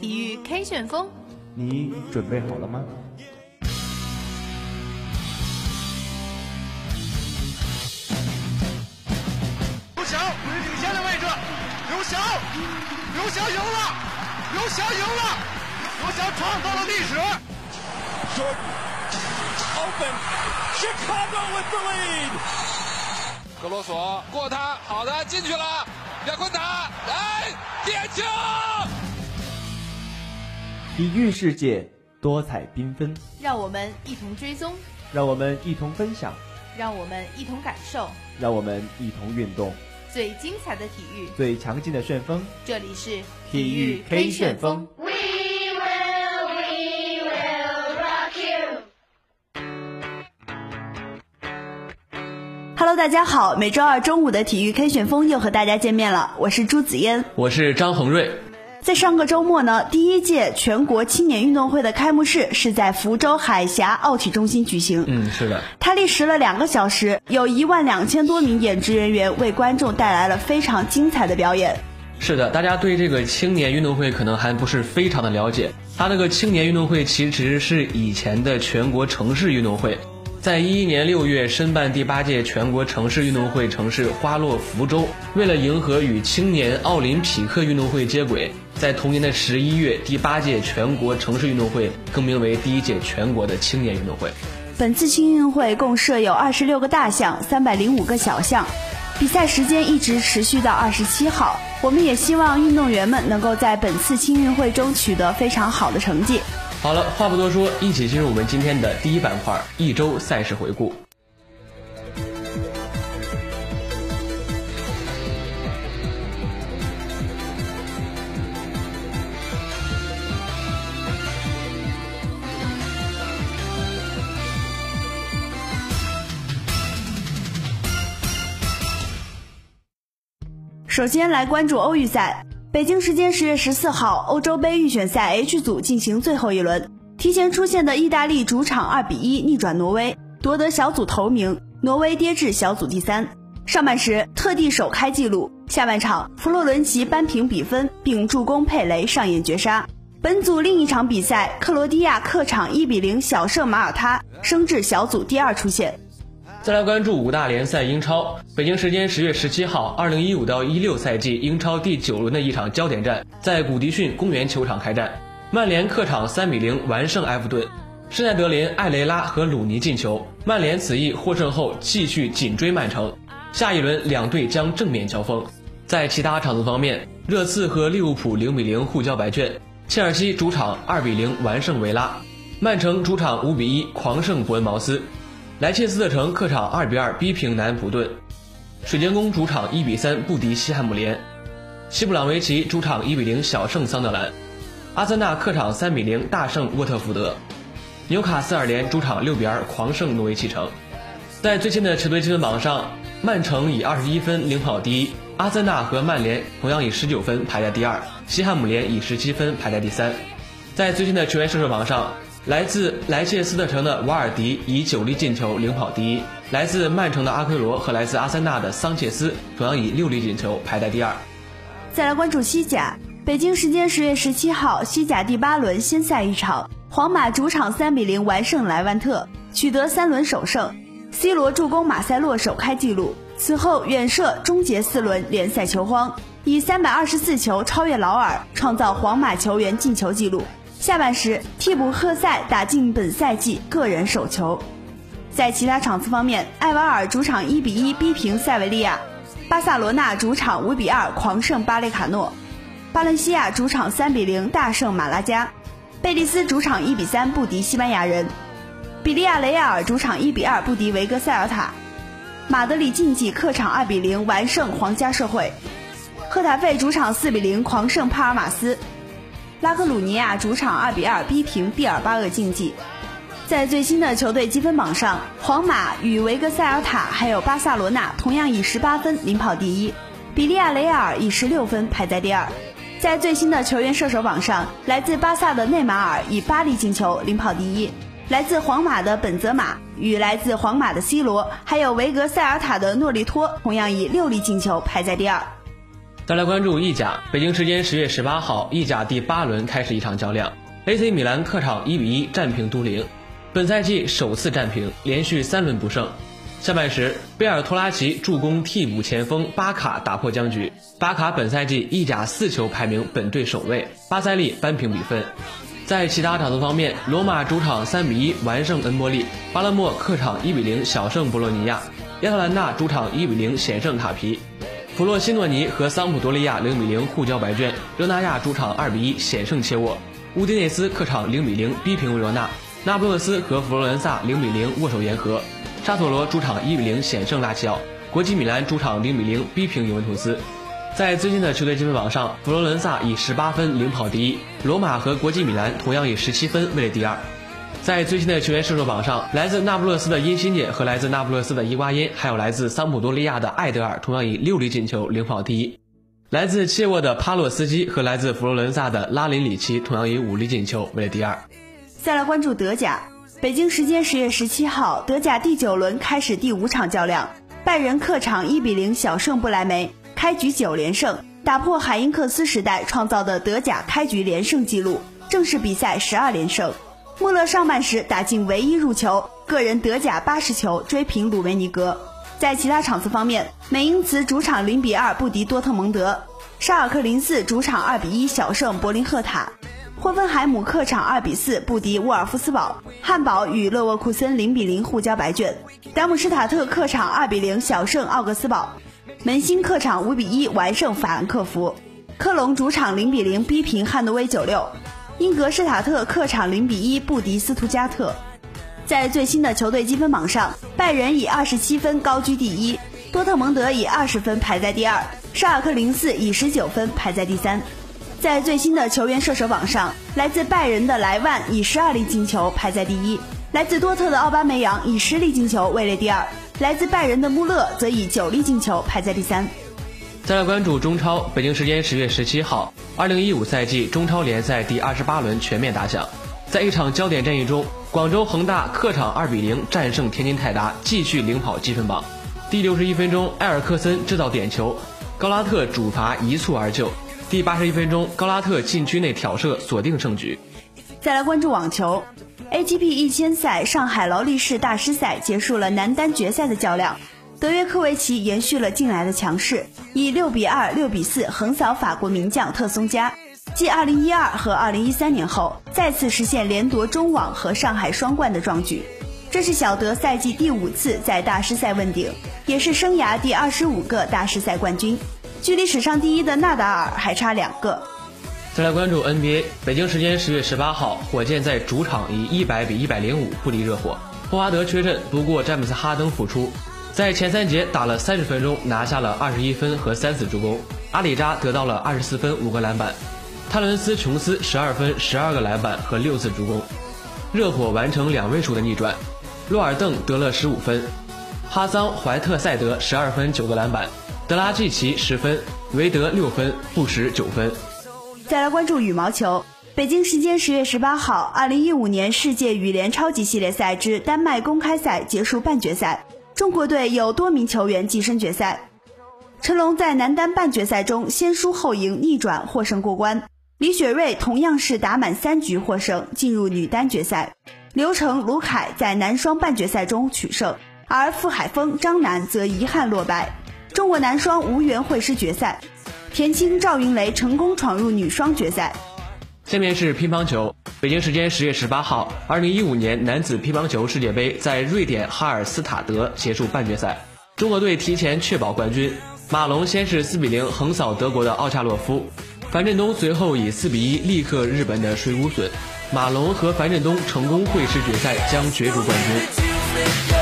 体育 K 旋风，你准备好了吗？刘翔位于领先的位置，刘翔，刘翔赢了，刘翔赢了，刘翔创造了历史。Open, Chicago with the lead. 格罗索过他，好的进去了，亚昆达，来，点球！体育世界多彩缤纷，让我们一同追踪，让我们一同分享，让我们一同感受让我们一同运动，最精彩的体育。最强劲的旋风。这里是体育 K 旋风。Hello，大家好，每周二中午的体育 K 旋风又和大家见面了，我是朱子嫣。我是张恒瑞。在上个周末呢，第一届全国青年运动会的开幕式是在福州海峡奥体中心举行。嗯，是的，它历时了两个小时，有一万两千多名演职人员为观众带来了非常精彩的表演。是的，大家对这个青年运动会可能还不是非常的了解。它那个青年运动会其实是以前的全国城市运动会，在一一年六月申办第八届全国城市运动会城市花落福州。为了迎合与青年奥林匹克运动会接轨，在同年的十一月，第八届全国城市运动会更名为第一届全国的青年运动会。本次青运会共设有二十六个大项，三百零五个小项，比赛时间一直持续到二十七号。我们也希望运动员们能够在本次青运会中取得非常好的成绩。好了，话不多说，一起进入我们今天的第一板块——一周赛事回顾。首先来关注欧预赛。北京时间十月十四号，欧洲杯预选赛 H 组进行最后一轮，提前出线的意大利主场二比一逆转挪威，夺得小组头名。挪威跌至小组第三。上半时特地首开纪录，下半场弗洛伦齐扳平比分，并助攻佩雷上演绝杀。本组另一场比赛，克罗地亚客场一比零小胜马耳他，升至小组第二出线。再来关注五大联赛英超。北京时间十月十七号，二零一五到一六赛季英超第九轮的一场焦点战在古迪逊公园球场开战。曼联客场三比零完胜埃弗顿，施耐德林、艾雷拉和鲁尼进球。曼联此役获胜后继续紧追曼城。下一轮两队将正面交锋。在其他场次方面，热刺和利物浦零比零互交白卷，切尔西主场二比零完胜维拉，曼城主场五比一狂胜伯恩茅斯。莱切斯特城客场二比二逼平南安普顿，水晶宫主场一比三不敌西汉姆联，西布朗维奇主场一比零小胜桑德兰，阿森纳客场三比零大胜沃特福德，纽卡斯尔联主场六比二狂胜诺维奇城。在最新的球队积分榜上，曼城以二十一分领跑第一，阿森纳和曼联同样以十九分排在第二，西汉姆联以十七分排在第三。在最新的球员射手榜上。来自莱切斯特城的瓦尔迪以九粒进球领跑第一，来自曼城的阿奎罗和来自阿森纳的桑切斯同样以六粒进球排在第二。再来关注西甲，北京时间十月十七号，西甲第八轮先赛一场，皇马主场三比零完胜莱万特，取得三轮首胜。C 罗助攻马塞洛首开纪录，此后远射终结四轮联赛球荒，以三百二十四球超越劳尔，创造皇马球员进球纪录。下半时，替补赫塞打进本赛季个人首球。在其他场次方面，埃瓦尔主场一比一逼平塞维利亚，巴塞罗那主场五比二狂胜巴列卡诺，巴伦西亚主场三比零大胜马拉加，贝蒂斯主场一比三不敌西班牙人，比利亚雷亚尔主场一比二不敌维格塞尔塔，马德里竞技客场二比零完胜皇家社会，赫塔费主场四比零狂胜帕尔马斯。拉克鲁尼亚主场二比二逼平毕尔巴鄂竞技。在最新的球队积分榜上，皇马与维格塞尔塔还有巴塞罗那同样以十八分领跑第一，比利亚雷亚尔以十六分排在第二。在最新的球员射手榜上，来自巴萨的内马尔以八粒进球领跑第一，来自皇马的本泽马与来自皇马的 C 罗，还有维格塞尔塔的诺利托同样以六粒进球排在第二。再来关注意甲，北京时间十月十八号，意甲第八轮开始一场较量，AC 米兰客场一比一战平都灵，本赛季首次战平，连续三轮不胜。下半时，贝尔托拉奇助攻替补前锋巴卡打破僵局，巴卡本赛季意甲四球排名本队首位，巴塞利扳平比分。在其他场次方面，罗马主场三比一完胜恩波利，巴勒莫客场一比零小胜博洛尼亚，亚特兰大主场一比零险胜卡皮。弗洛西诺尼和桑普多利亚零比零互交白卷，热那亚主场二比一险胜切沃，乌迪内斯客场零比零逼平维罗纳，那不勒斯和佛罗伦萨零比零握手言和，沙索罗主场一比零险胜拉齐奥，国际米兰主场零比零逼平尤文图斯。在最近的球队积分榜上，佛罗伦萨以十八分领跑第一，罗马和国际米兰同样以十七分位列第二。在最新的球员射手榜上，来自那不勒斯的因西涅和来自那不勒斯的伊瓜因，还有来自桑普多利亚的艾德尔，同样以六粒进球领跑第一。来自切沃的帕洛斯基和来自佛罗伦萨的拉林里奇，同样以五粒进球位列第二。再来关注德甲，北京时间十月十七号，德甲第九轮开始第五场较量，拜仁客场一比零小胜不来梅，开局九连胜，打破海因克斯时代创造的德甲开局连胜纪录，正式比赛十二连胜。穆勒上半时打进唯一入球，个人德甲八十球，追平鲁维尼格。在其他场次方面，美因茨主场零比二不敌多特蒙德，沙尔克零四主场二比一小胜柏林赫塔，霍芬海姆客场二比四不敌沃尔夫斯堡，汉堡与勒沃库森零比零互交白卷，达姆施塔特客场二比零小胜奥格斯堡，门兴客场五比一完胜法兰克福，科隆主场零比零逼平汉诺威九六。英格施塔特客场零比一不敌斯图加特。在最新的球队积分榜上，拜仁以二十七分高居第一，多特蒙德以二十分排在第二，沙尔克零四以十九分排在第三。在最新的球员射手榜上，来自拜仁的莱万以十二粒进球排在第一，来自多特的奥巴梅扬以十粒进球位列第二，来自拜仁的穆勒则以九粒进球排在第三。再来关注中超，北京时间十月十七号，二零一五赛季中超联赛第二十八轮全面打响。在一场焦点战役中，广州恒大客场二比零战胜天津泰达，继续领跑积分榜。第六十一分钟，埃尔克森制造点球，高拉特主罚一蹴而就。第八十一分钟，高拉特禁区内挑射锁定胜局。再来关注网球，ATP 一千赛上海劳力士大师赛结束了男单决赛的较量。德约科维奇延续了近来的强势，以六比二、六比四横扫法国名将特松加，继二零一二和二零一三年后，再次实现连夺中网和上海双冠的壮举。这是小德赛季第五次在大师赛问鼎，也是生涯第二十五个大师赛冠军，距离史上第一的纳达尔还差两个。再来关注 NBA，北京时间十月十八号，火箭在主场以一百比一百零五不敌热火，霍华德缺阵，不过詹姆斯哈登复出。在前三节打了三十分钟，拿下了二十一分和三次助攻。阿里扎得到了二十四分五个篮板，泰伦斯琼斯十二分十二个篮板和六次助攻。热火完成两位数的逆转，洛尔邓得了十五分，哈桑怀特塞德十二分九个篮板，德拉季奇十分，韦德六分，布什九分。再来关注羽毛球，北京时间十月十八号，二零一五年世界羽联超级系列赛之丹麦公开赛结束半决赛。中国队有多名球员跻身决赛。陈龙在男单半决赛中先输后赢，逆转获胜过关。李雪芮同样是打满三局获胜，进入女单决赛。刘成、卢凯在男双半决赛中取胜，而傅海峰、张楠则遗憾落败。中国男双无缘会师决赛。田青、赵云雷成功闯入女双决赛。下面是乒乓球。北京时间十月十八号，二零一五年男子乒乓球世界杯在瑞典哈尔斯塔德结束半决赛，中国队提前确保冠军。马龙先是四比零横扫德国的奥恰洛夫，樊振东随后以四比一力克日本的水谷隼，马龙和樊振东成功会师决赛，将角逐冠军。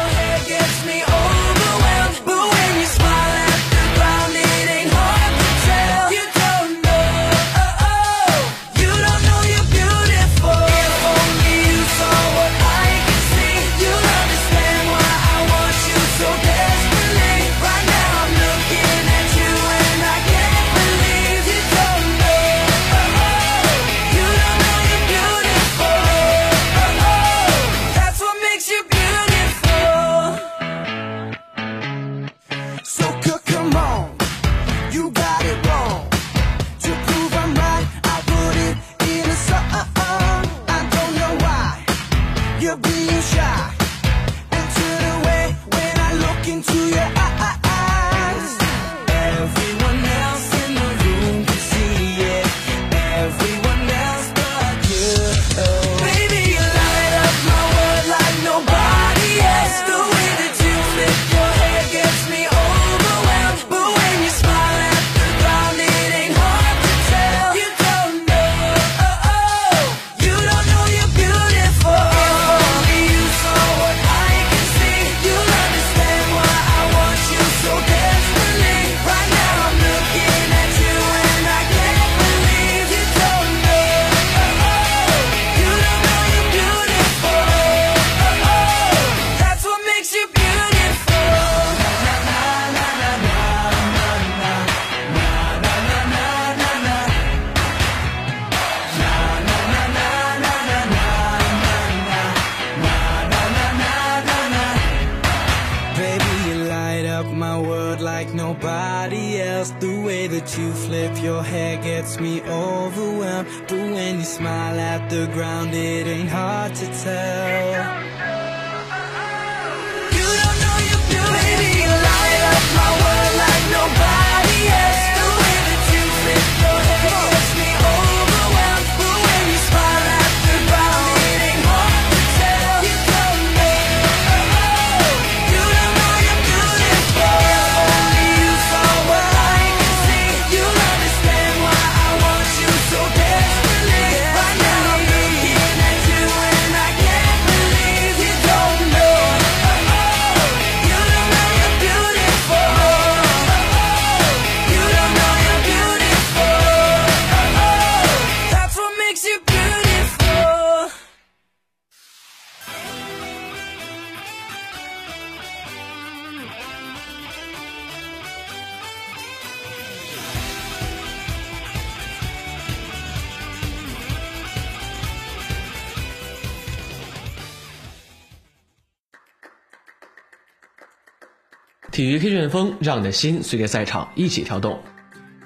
体育 K 旋风，让你的心随着赛场一起跳动。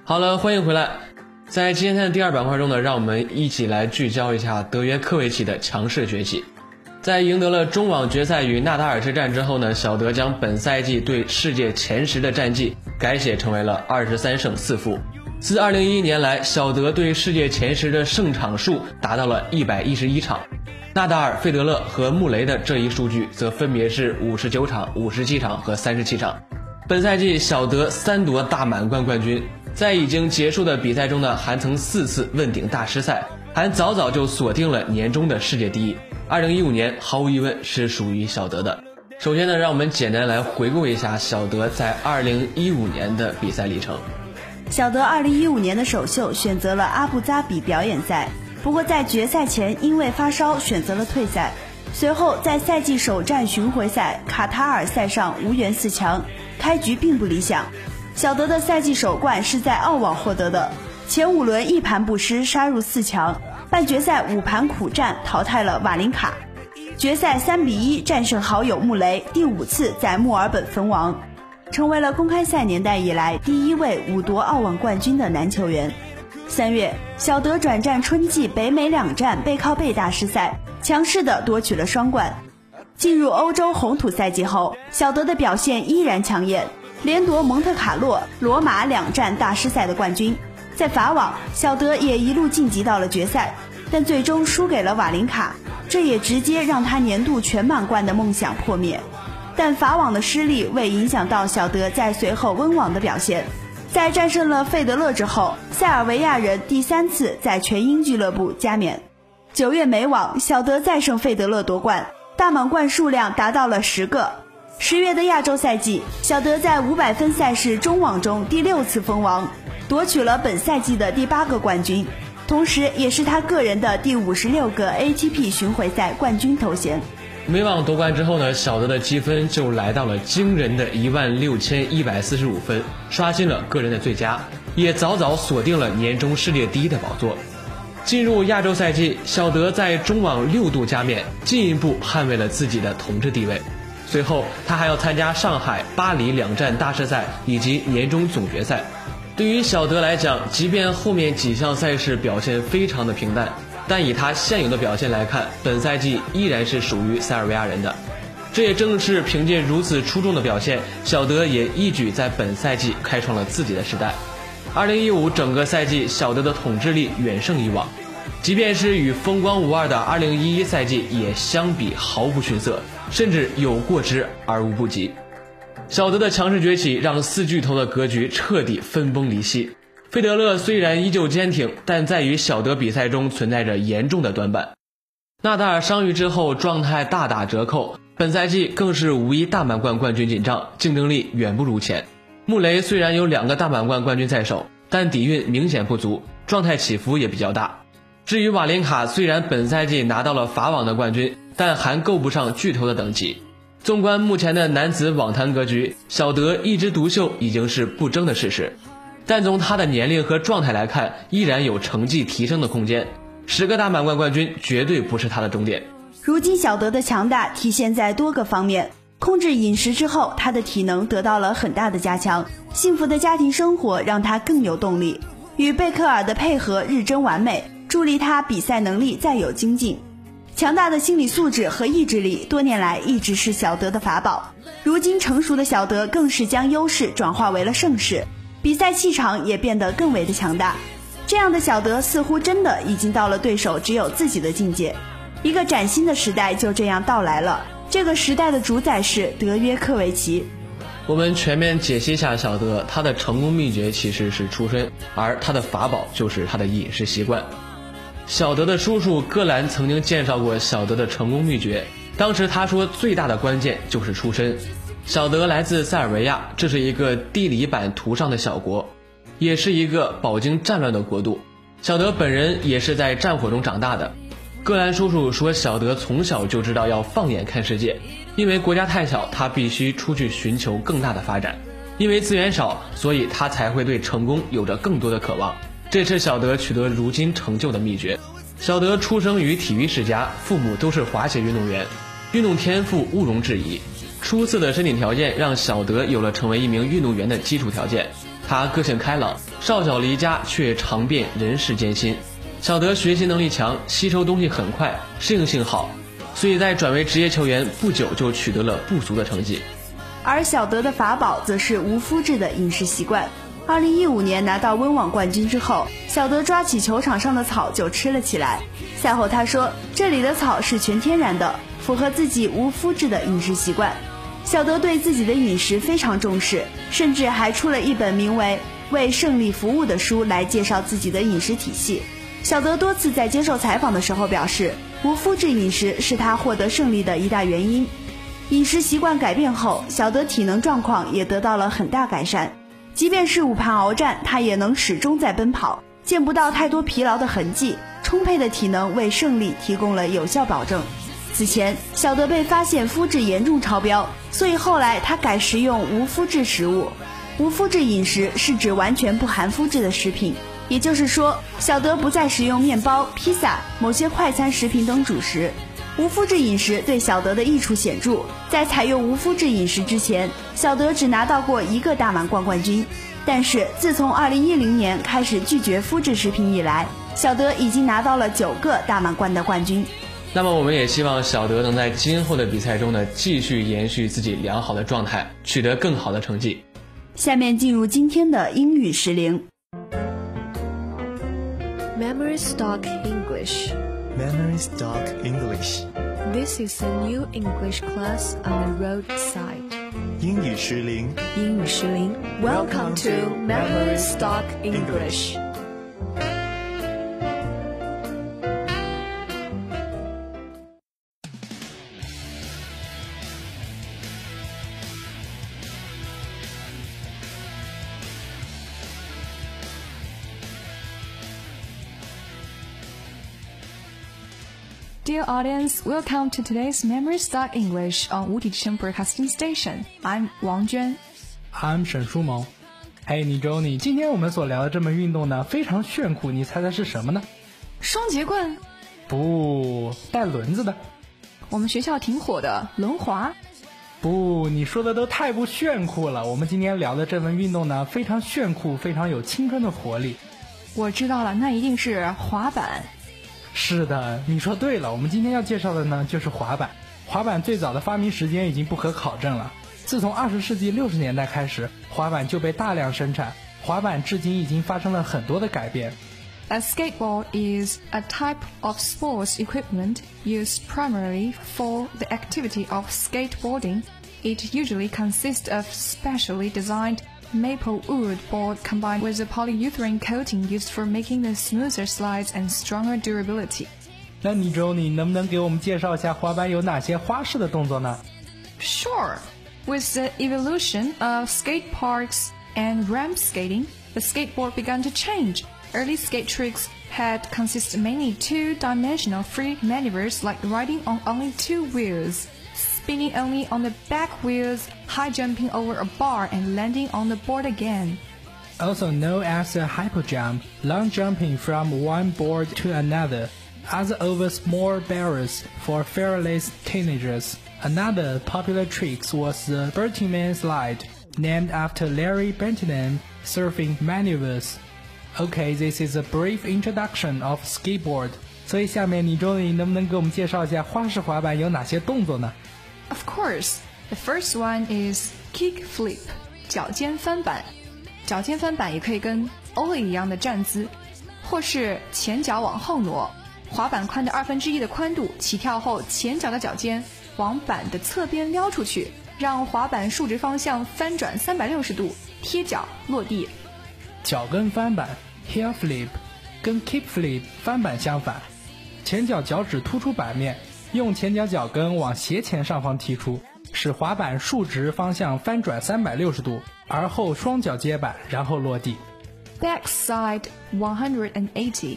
好了，欢迎回来。在今天的第二板块中呢，让我们一起来聚焦一下德约科维奇的强势崛起。在赢得了中网决赛与纳达尔之战之后呢，小德将本赛季对世界前十的战绩改写成为了二十三胜四负。自二零一一年来，小德对世界前十的胜场数达到了一百一十一场。纳达尔、费德勒和穆雷的这一数据则分别是五十九场、五十七场和三十七场。本赛季小德三夺大满贯冠军，在已经结束的比赛中呢，还曾四次问鼎大师赛，还早早就锁定了年终的世界第一。二零一五年毫无疑问是属于小德的。首先呢，让我们简单来回顾一下小德在二零一五年的比赛历程。小德2015年的首秀选择了阿布扎比表演赛，不过在决赛前因为发烧选择了退赛。随后在赛季首战巡回赛卡塔尔赛上无缘四强，开局并不理想。小德的赛季首冠是在澳网获得的，前五轮一盘不失杀入四强，半决赛五盘苦战淘汰了瓦林卡，决赛三比一战胜好友穆雷，第五次在墨尔本封王。成为了公开赛年代以来第一位五夺澳网冠军的男球员。三月，小德转战春季北美两站背靠背大师赛，强势的夺取了双冠。进入欧洲红土赛季后，小德的表现依然抢眼，连夺蒙特卡洛、罗马两站大师赛的冠军。在法网，小德也一路晋级到了决赛，但最终输给了瓦林卡，这也直接让他年度全满贯的梦想破灭。但法网的失利未影响到小德在随后温网的表现。在战胜了费德勒之后，塞尔维亚人第三次在全英俱乐部加冕。九月美网，小德再胜费德勒夺冠，大满贯数量达到了十个。十月的亚洲赛季，小德在五百分赛事中网中第六次封王，夺取了本赛季的第八个冠军，同时也是他个人的第五十六个 ATP 巡回赛冠军头衔。美网夺冠之后呢，小德的积分就来到了惊人的一万六千一百四十五分，刷新了个人的最佳，也早早锁定了年终世界第一的宝座。进入亚洲赛季，小德在中网六度加冕，进一步捍卫了自己的统治地位。随后，他还要参加上海、巴黎两站大师赛以及年终总决赛。对于小德来讲，即便后面几项赛事表现非常的平淡。但以他现有的表现来看，本赛季依然是属于塞尔维亚人的。这也正是凭借如此出众的表现，小德也一举在本赛季开创了自己的时代。二零一五整个赛季，小德的统治力远胜以往，即便是与风光无二的二零一一赛季，也相比毫不逊色，甚至有过之而无不及。小德的强势崛起，让四巨头的格局彻底分崩离析。费德勒虽然依旧坚挺，但在与小德比赛中存在着严重的短板。纳达尔伤愈之后，状态大打折扣，本赛季更是无一大满贯冠军紧张，竞争力远不如前。穆雷虽然有两个大满贯冠军在手，但底蕴明显不足，状态起伏也比较大。至于瓦林卡，虽然本赛季拿到了法网的冠军，但还够不上巨头的等级。纵观目前的男子网坛格局，小德一枝独秀已经是不争的事实。但从他的年龄和状态来看，依然有成绩提升的空间。十个大满贯冠军绝对不是他的终点。如今小德的强大体现在多个方面，控制饮食之后，他的体能得到了很大的加强，幸福的家庭生活让他更有动力。与贝克尔的配合日臻完美，助力他比赛能力再有精进。强大的心理素质和意志力，多年来一直是小德的法宝。如今成熟的小德更是将优势转化为了盛世，比赛气场也变得更为的强大。这样的小德似乎真的已经到了对手只有自己的境界。一个崭新的时代就这样到来了。这个时代的主宰是德约科维奇。我们全面解析一下小德，他的成功秘诀其实是出身，而他的法宝就是他的饮食习惯。小德的叔叔戈兰曾经介绍过小德的成功秘诀，当时他说最大的关键就是出身。小德来自塞尔维亚，这是一个地理版图上的小国，也是一个饱经战乱的国度。小德本人也是在战火中长大的。戈兰叔叔说，小德从小就知道要放眼看世界，因为国家太小，他必须出去寻求更大的发展。因为资源少，所以他才会对成功有着更多的渴望。这是小德取得如今成就的秘诀。小德出生于体育世家，父母都是滑雪运动员，运动天赋毋庸置疑。出色的身体条件让小德有了成为一名运动员的基础条件。他个性开朗，少小离家却尝遍人世艰辛。小德学习能力强，吸收东西很快，适应性好，所以在转为职业球员不久就取得了不俗的成绩。而小德的法宝则是无麸质的饮食习惯。二零一五年拿到温网冠军之后，小德抓起球场上的草就吃了起来。赛后他说：“这里的草是全天然的，符合自己无麸质的饮食习惯。”小德对自己的饮食非常重视，甚至还出了一本名为《为胜利服务》的书来介绍自己的饮食体系。小德多次在接受采访的时候表示，无麸质饮食是他获得胜利的一大原因。饮食习惯改变后，小德体能状况也得到了很大改善。即便是午盘鏖战，他也能始终在奔跑，见不到太多疲劳的痕迹。充沛的体能为胜利提供了有效保证。此前，小德被发现肤质严重超标，所以后来他改食用无麸质食物。无麸质饮食是指完全不含麸质的食品，也就是说，小德不再食用面包、披萨、某些快餐食品等主食。无麸质饮食对小德的益处显著。在采用无麸质饮食之前，小德只拿到过一个大满贯冠军。但是自从2010年开始拒绝麸质食品以来，小德已经拿到了九个大满贯的冠军。那么，我们也希望小德能在今后的比赛中呢，继续延续自己良好的状态，取得更好的成绩。下面进入今天的英语时铃。Memory Stock English. Memory Stock English. This is a new English class on the roadside. 英语时铃。英语时铃 Welcome to Memory Stock English. Dear audience, welcome to today's Memory Start English on Wuti Chen Broadcasting Station. I'm Wang Juan. I'm 沈书萌。嘿，你周你，今天我们所聊的这门运动呢，非常炫酷，你猜猜是什么呢？双节棍？不带轮子的。我们学校挺火的轮滑？不，你说的都太不炫酷了。我们今天聊的这门运动呢，非常炫酷，非常有青春的活力。我知道了，那一定是滑板。是的，你说对了。我们今天要介绍的呢，就是滑板。滑板最早的发明时间已经不可考证了。自从二十世纪六十年代开始，滑板就被大量生产。滑板至今已经发生了很多的改变。 A skateboard is a type of sports equipment used primarily for the activity of skateboarding. It usually consists of specially designed maple wood board combined with a polyurethane coating used for making the smoother slides and stronger durability. 那你周，你能不能给我们介绍一下滑板有哪些花式的动作呢？ Sure. With the evolution of skate parks and ramp skating, the skateboard began to change. Early skate tricks had consisted mainly two-dimensional free maneuvers like riding on only two wheels, spinning only on the back wheels, high jumping over a bar and landing on the board again. Also known as a hyper jump, long jumping from one board to another, other over small barriers for fearless teenagers. Another popular trick was the Bertman slide, named after Larry Bertman surfing maneuvers. Okay, this is a brief introduction of skateboard. 所以下面你周你能不能给我们介绍一下花式滑板有哪些动作呢？ Of course, the first one is kick flip，脚尖翻板。脚尖翻板也可以跟 ollie 一样的站姿，或是前脚往后挪，滑板宽的二分之一的宽度，起跳后前脚的脚尖往板的侧边撩出去，让滑板竖直方向翻转三百六十度，贴脚落地。脚跟翻板 heel flip 跟 kick flip 翻板相反，前脚脚趾突出板面，用前脚脚跟往斜前上方踢出，使滑板竖直方向翻转三百六十度，而后双脚接板，然后落地。Backside one hundred and eighty，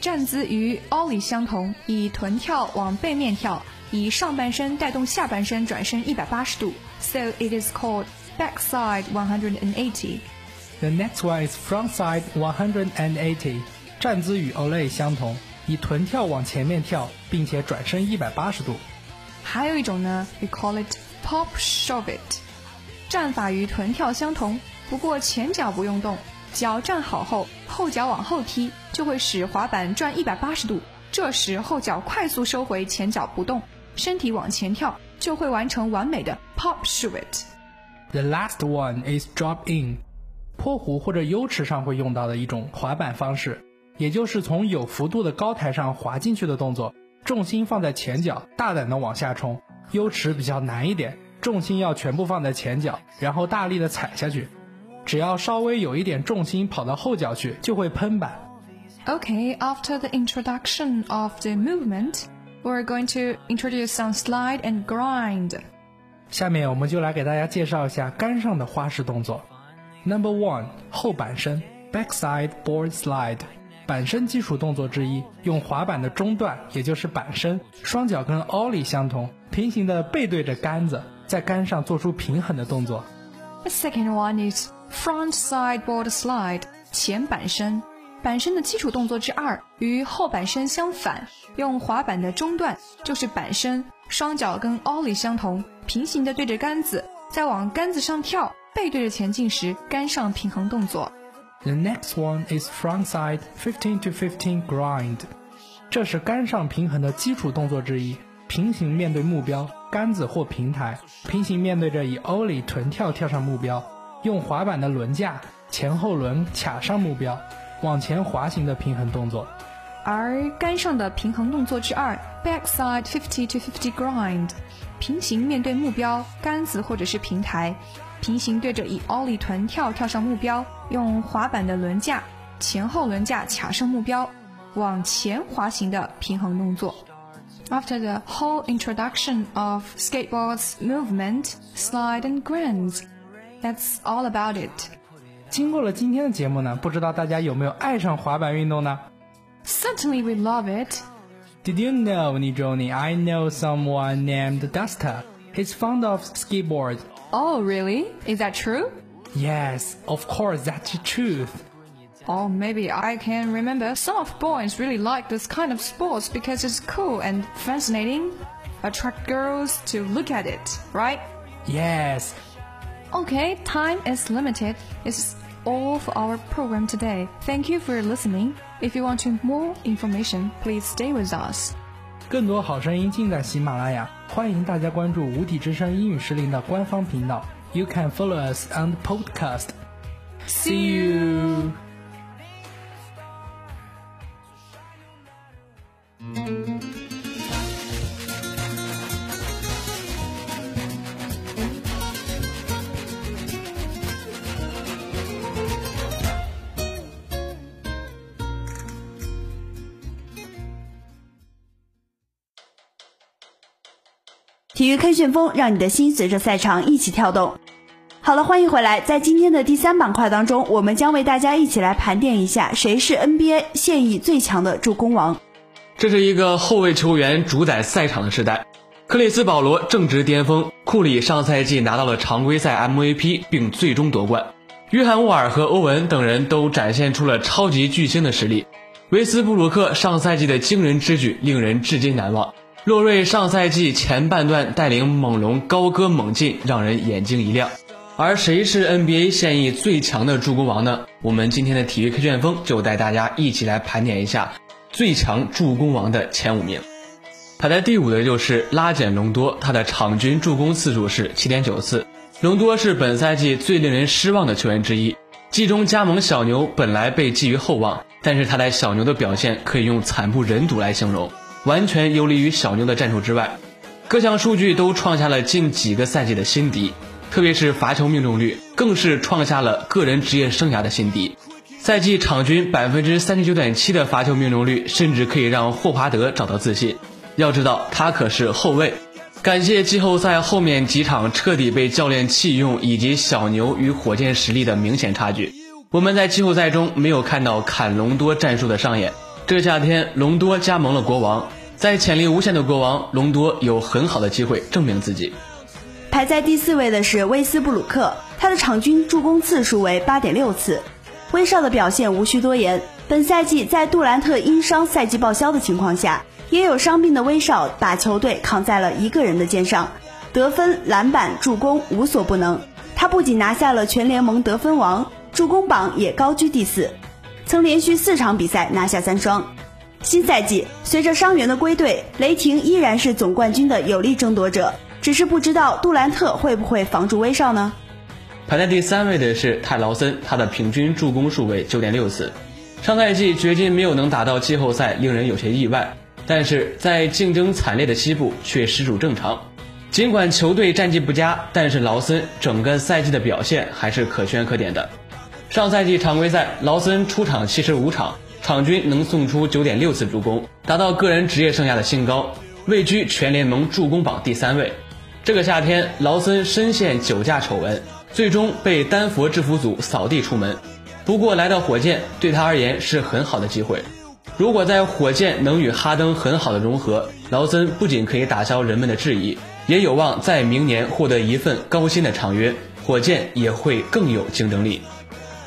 站姿与 ollie 相同，以臀跳往背面跳，以上半身带动下半身转身一百八十度，so it is called backside one hundred and eighty。The next one is frontside one hundred and eighty，站姿与 ollie 相同，以臀跳往前面跳，并且转身一百八十度。还有一种呢，we call it pop shove it，站法与臀跳相同，不过前脚不用动，脚站好后，后脚往后踢，就会使滑板转一百八十度。这时后脚快速收回前脚不动，身体往前跳，就会完成完美的 pop shove it。The last one is drop in，坡湖或者 U 池上会用到的一种滑板方式，也就是从有幅度的高台上滑进去的动作，重心放在前脚，大胆的往下冲。优池比较难一点，重心要全部放在前脚，然后大力的踩下去。只要稍微有一点重心跑到后脚去，就会喷板。Okay, after the introduction of the movement, we're going to introduce some slide and grind. 下面我们就来给大家介绍一下杆上的花式动作。Number one，后板身 （backside board slide），板身基础动作之一，用滑板的中段，也就是板身，双脚跟 ollie 相同，平行的背对着杆子，在杆上做出平衡的动作。The second one is front side board slide，前板身。板身的基础动作之二与后板身相反，用滑板的中段，就是板身，双脚跟 ollie 相同，平行的对着杆子，在往杆子上跳，背对着前进时，杆上平衡动作。The next one is frontside fifteen to fifteen grind，这是杆上平衡的基础动作之一。平行面对目标，杆子或平台，平行面对着以 ollie 臀跳跳上目标，用滑板的轮架前后轮卡上目标，往前滑行的平衡动作。而杆上的平衡动作之二，backside 50 to 50 grind，平行面对目标，杆子或者是平台，平行对着以 ollie 臀跳跳上目标，用滑板的轮架前后轮架卡上目标，往前滑行的平衡动作。After the whole introduction of skateboard's movement, slide and grinds, that's all about it. 经过了今天的节目呢，不知道大家有没有爱上滑板运动呢 Certainly we love it.？Did you know, Nijoni, I know someone named Duster. He's fond of skateboard. Oh, really? Is that true? Yes, of course, that's the truth. Oh, maybe I can remember some of boys really like this kind of sports because it's cool and fascinating. Attract girls to look at it, right? Yes. Okay, time is limited. Is all for our program today. Thank you for listening. If you want to more information, please stay with us. 更多好声音尽在喜马拉雅，欢迎大家关注无体之声英语失灵的官方频道。You can follow us on the podcast. See you. 体育 K 旋风，让你的心随着赛场一起跳动。好了，欢迎回来。在今天的第三板块当中，我们将为大家一起来盘点一下谁是 NBA 现役最强的助攻王。这是一个后卫球员主宰赛场的时代。克里斯保罗正值巅峰，库里上赛季拿到了常规赛 MVP，并最终夺冠。约翰沃尔和欧文等人都展现出了超级巨星的实力。维斯布鲁克上赛季的惊人之举令人至今难忘。洛瑞上赛季前半段带领猛龙高歌猛进，让人眼睛一亮。而谁是 NBA 现役最强的助攻王呢？我们今天的体育 K 旋风就带大家一起来盘点一下最强助攻王的前五名。排在第五的就是拉简·隆多，他的场均助攻次数是七点九次。隆多是本赛季最令人失望的球员之一。季中加盟小牛本来被寄予厚望，但是他在小牛的表现可以用惨不忍睹来形容。完全游离于小牛的战术之外，各项数据都创下了近几个赛季的新低，特别是罚球命中率更是创下了个人职业生涯的新低。赛季场均百分之三十九点七的罚球命中率，甚至可以让霍华德找到自信。要知道，他可是后卫。感谢季后赛后面几场彻底被教练弃用，以及小牛与火箭实力的明显差距，我们在季后赛中没有看到砍隆多战术的上演。这夏天，隆多加盟了国王。在潜力无限的国王，隆多有很好的机会证明自己。排在第四位的是威斯布鲁克，他的场均助攻次数为八点六次。威少的表现无需多言，本赛季在杜兰特因伤赛季报销的情况下，也有伤病的威少把球队扛在了一个人的肩上，得分、篮板、助攻无所不能。他不仅拿下了全联盟得分王，助攻榜也高居第四，曾连续四场比赛拿下三双。新赛季，随着伤员的归队，雷霆依然是总冠军的有力争夺者。只是不知道杜兰特会不会防住威少呢？排在第三位的是泰劳森，他的平均助攻数为九点六次。上赛季掘金没有能打到季后赛，令人有些意外。但是在竞争惨烈的西部却实属正常。尽管球队战绩不佳，但是劳森整个赛季的表现还是可圈可点的。上赛季常规赛，劳森出场七十五场。场均能送出九点六次助攻，达到个人职业生涯的新高，位居全联盟助攻榜第三位。这个夏天，劳森深陷酒驾丑闻，最终被丹佛制服组扫地出门。不过来到火箭对他而言是很好的机会。如果在火箭能与哈登很好的融合，劳森不仅可以打消人们的质疑，也有望在明年获得一份高薪的长约，火箭也会更有竞争力。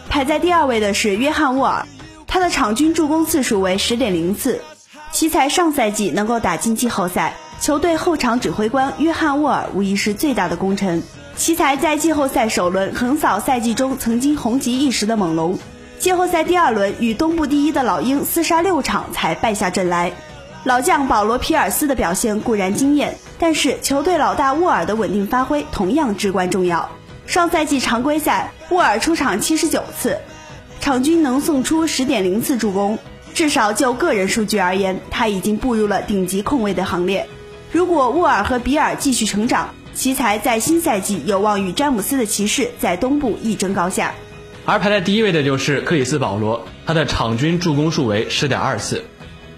排在第二位的是约翰沃尔。他的场均助攻次数为十点零次，奇才上赛季能够打进季后赛，球队后场指挥官约翰沃尔无疑是最大的功臣。奇才在季后赛首轮横扫赛季中曾经红极一时的猛龙，季后赛第二轮与东部第一的老鹰厮杀六场才败下阵来。老将保罗皮尔斯的表现固然惊艳，但是球队老大沃尔的稳定发挥同样至关重要。上赛季常规赛，沃尔出场七十九次。场均能送出十点零次助攻，至少就个人数据而言，他已经步入了顶级控卫的行列。如果沃尔和比尔继续成长，奇才在新赛季有望与詹姆斯的骑士在东部一争高下。而排在第一位的就是克里斯保罗，他的场均助攻数为十点二次。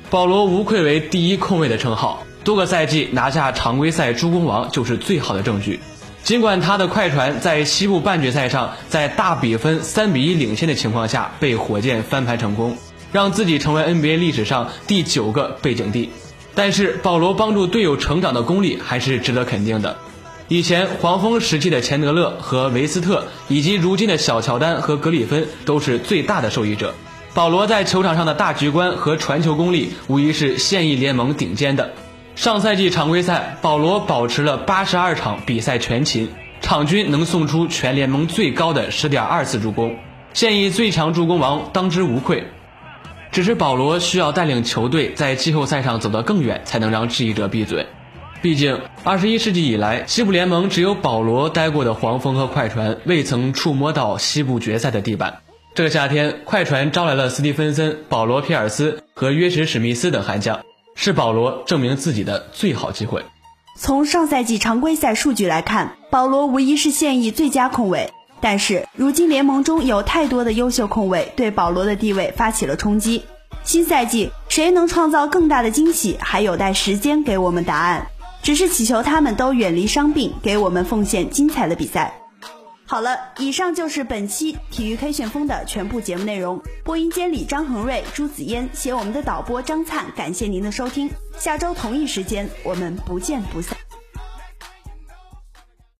保罗无愧为第一控卫的称号，多个赛季拿下常规赛助攻王就是最好的证据。尽管他的快船在西部半决赛上在大比分三比一领先的情况下被火箭翻盘成功，让自己成为 NBA 历史上第九个背景帝，但是保罗帮助队友成长的功力还是值得肯定的。以前黄蜂时期的钱德勒和维斯特，以及如今的小乔丹和格里芬都是最大的受益者。保罗在球场上的大局观和传球功力无疑是现役联盟顶尖的。上赛季常规赛，保罗保持了八十二场比赛全勤，场均能送出全联盟最高的十点二次助攻，现役最强助攻王当之无愧。只是保罗需要带领球队在季后赛上走得更远，才能让质疑者闭嘴。毕竟，二十一世纪以来，西部联盟只有保罗待过的黄蜂和快船未曾触摸到西部决赛的地板。这个夏天，快船招来了斯蒂芬森、保罗·皮尔斯和约什·史密斯等悍将。是保罗证明自己的最好机会。从上赛季常规赛数据来看，保罗无疑是现役最佳控卫。但是如今联盟中有太多的优秀控卫，对保罗的地位发起了冲击。新赛季谁能创造更大的惊喜，还有待时间给我们答案。只是祈求他们都远离伤病，给我们奉献精彩的比赛。好了，以上就是本期体育 K 旋风的全部节目内容。播音监理张恒瑞、朱子嫣，写我们的导播张灿。感谢您的收听，下周同一时间我们不见不散。